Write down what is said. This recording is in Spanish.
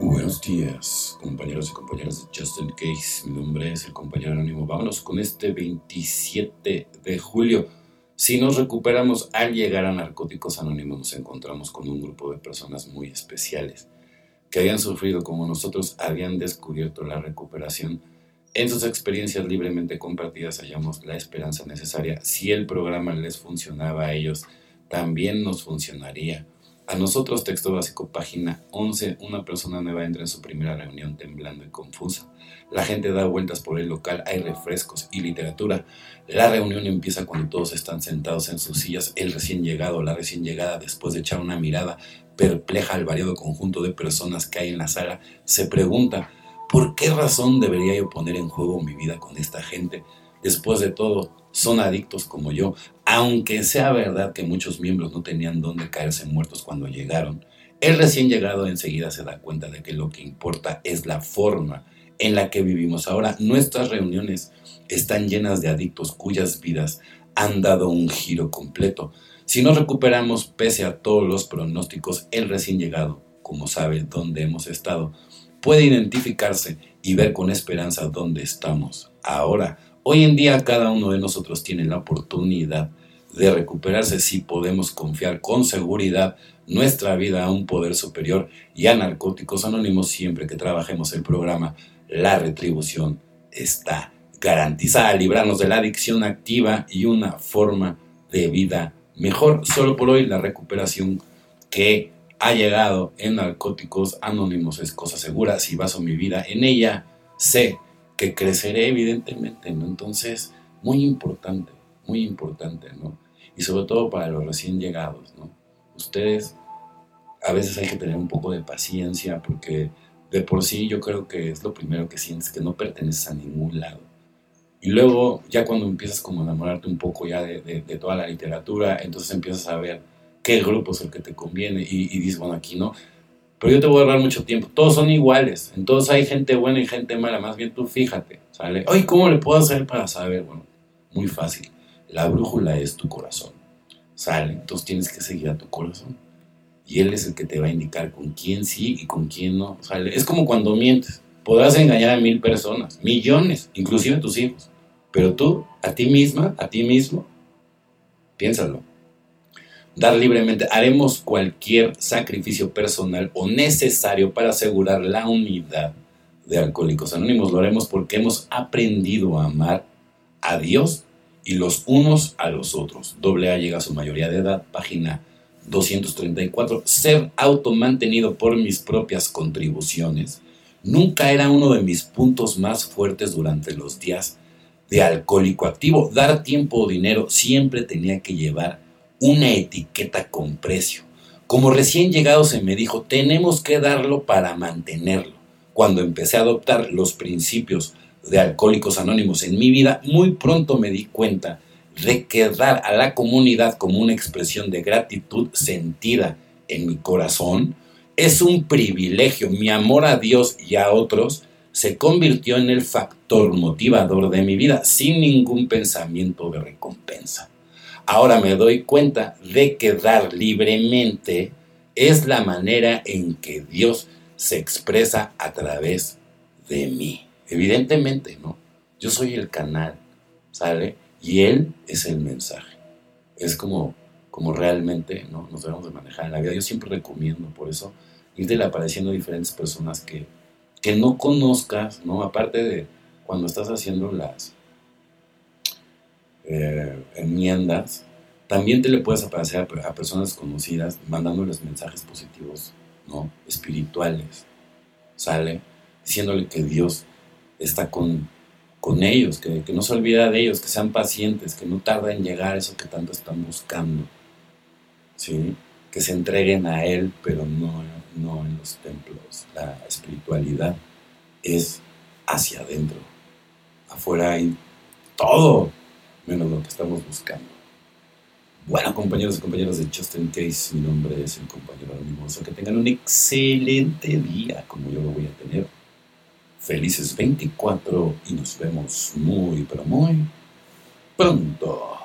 Buenos días, compañeros y compañeras de Justin Case. Mi nombre es el compañero anónimo. Vámonos con este 27 de julio. Si nos recuperamos al llegar a Narcóticos Anónimos, nos encontramos con un grupo de personas muy especiales que habían sufrido como nosotros, habían descubierto la recuperación. En sus experiencias libremente compartidas hallamos la esperanza necesaria. Si el programa les funcionaba a ellos, también nos funcionaría. A nosotros, texto básico, página 11, una persona nueva entra en su primera reunión temblando y confusa. La gente da vueltas por el local, hay refrescos y literatura. La reunión empieza cuando todos están sentados en sus sillas. El recién llegado, la recién llegada, después de echar una mirada perpleja al variado conjunto de personas que hay en la sala, se pregunta, ¿por qué razón debería yo poner en juego mi vida con esta gente? Después de todo, son adictos como yo, aunque sea verdad que muchos miembros no tenían dónde caerse muertos cuando llegaron. El recién llegado enseguida se da cuenta de que lo que importa es la forma en la que vivimos ahora. Nuestras reuniones están llenas de adictos cuyas vidas han dado un giro completo. Si no recuperamos pese a todos los pronósticos, el recién llegado, como sabe dónde hemos estado, puede identificarse y ver con esperanza dónde estamos ahora Hoy en día cada uno de nosotros tiene la oportunidad de recuperarse si podemos confiar con seguridad nuestra vida a un poder superior y a Narcóticos Anónimos siempre que trabajemos el programa. La retribución está garantizada, librarnos de la adicción activa y una forma de vida mejor. Solo por hoy la recuperación que ha llegado en Narcóticos Anónimos es cosa segura. Si baso mi vida en ella, sé que creceré evidentemente, ¿no? Entonces, muy importante, muy importante, ¿no? Y sobre todo para los recién llegados, ¿no? Ustedes, a veces hay que tener un poco de paciencia porque de por sí yo creo que es lo primero que sientes, que no perteneces a ningún lado. Y luego, ya cuando empiezas como a enamorarte un poco ya de, de, toda la literatura, entonces empiezas a ver qué grupo es el que te conviene y, y dices, bueno, aquí no pero yo te voy a ahorrar mucho tiempo. Todos son iguales. Entonces hay gente buena y gente mala. Más bien tú fíjate. ¿Sale? Ay, ¿cómo le puedo hacer para saber? Bueno, muy fácil. La brújula es tu corazón. ¿Sale? Entonces tienes que seguir a tu corazón. Y él es el que te va a indicar con quién sí y con quién no. ¿Sale? Es como cuando mientes. Podrás engañar a mil personas, millones, inclusive a tus hijos. Pero tú, a ti misma, a ti mismo, piénsalo dar libremente. Haremos cualquier sacrificio personal o necesario para asegurar la unidad de Alcohólicos Anónimos. Lo haremos porque hemos aprendido a amar a Dios y los unos a los otros. Doble A llega a su mayoría de edad, página 234. Ser automantenido por mis propias contribuciones nunca era uno de mis puntos más fuertes durante los días de alcohólico activo. Dar tiempo o dinero siempre tenía que llevar una etiqueta con precio. Como recién llegado se me dijo, tenemos que darlo para mantenerlo. Cuando empecé a adoptar los principios de Alcohólicos Anónimos en mi vida, muy pronto me di cuenta de que dar a la comunidad como una expresión de gratitud sentida en mi corazón es un privilegio. Mi amor a Dios y a otros se convirtió en el factor motivador de mi vida sin ningún pensamiento de recompensa. Ahora me doy cuenta de que dar libremente es la manera en que Dios se expresa a través de mí. Evidentemente, ¿no? Yo soy el canal, ¿sale? Y Él es el mensaje. Es como, como realmente ¿no? nos debemos de manejar en la vida. Yo siempre recomiendo, por eso, irte apareciendo diferentes personas que, que no conozcas, ¿no? Aparte de cuando estás haciendo las, eh, enmiendas, también te le puedes aparecer a, personas conocidas mandándoles mensajes positivos, ¿no? Espirituales, ¿sale? Diciéndole que Dios está con, con ellos, que, no se olvida de ellos, que sean pacientes, que no tarden en llegar a eso que tanto están buscando, ¿sí? Que se entreguen a Él, pero no, no en los templos. La espiritualidad es hacia adentro. Afuera hay todo, menos lo que estamos buscando. Bueno, compañeros y compañeras de Justin Case, mi nombre es el compañero animoso. Que tengan un excelente día, como yo lo voy a tener. Felices 24 y nos vemos muy, pero muy pronto.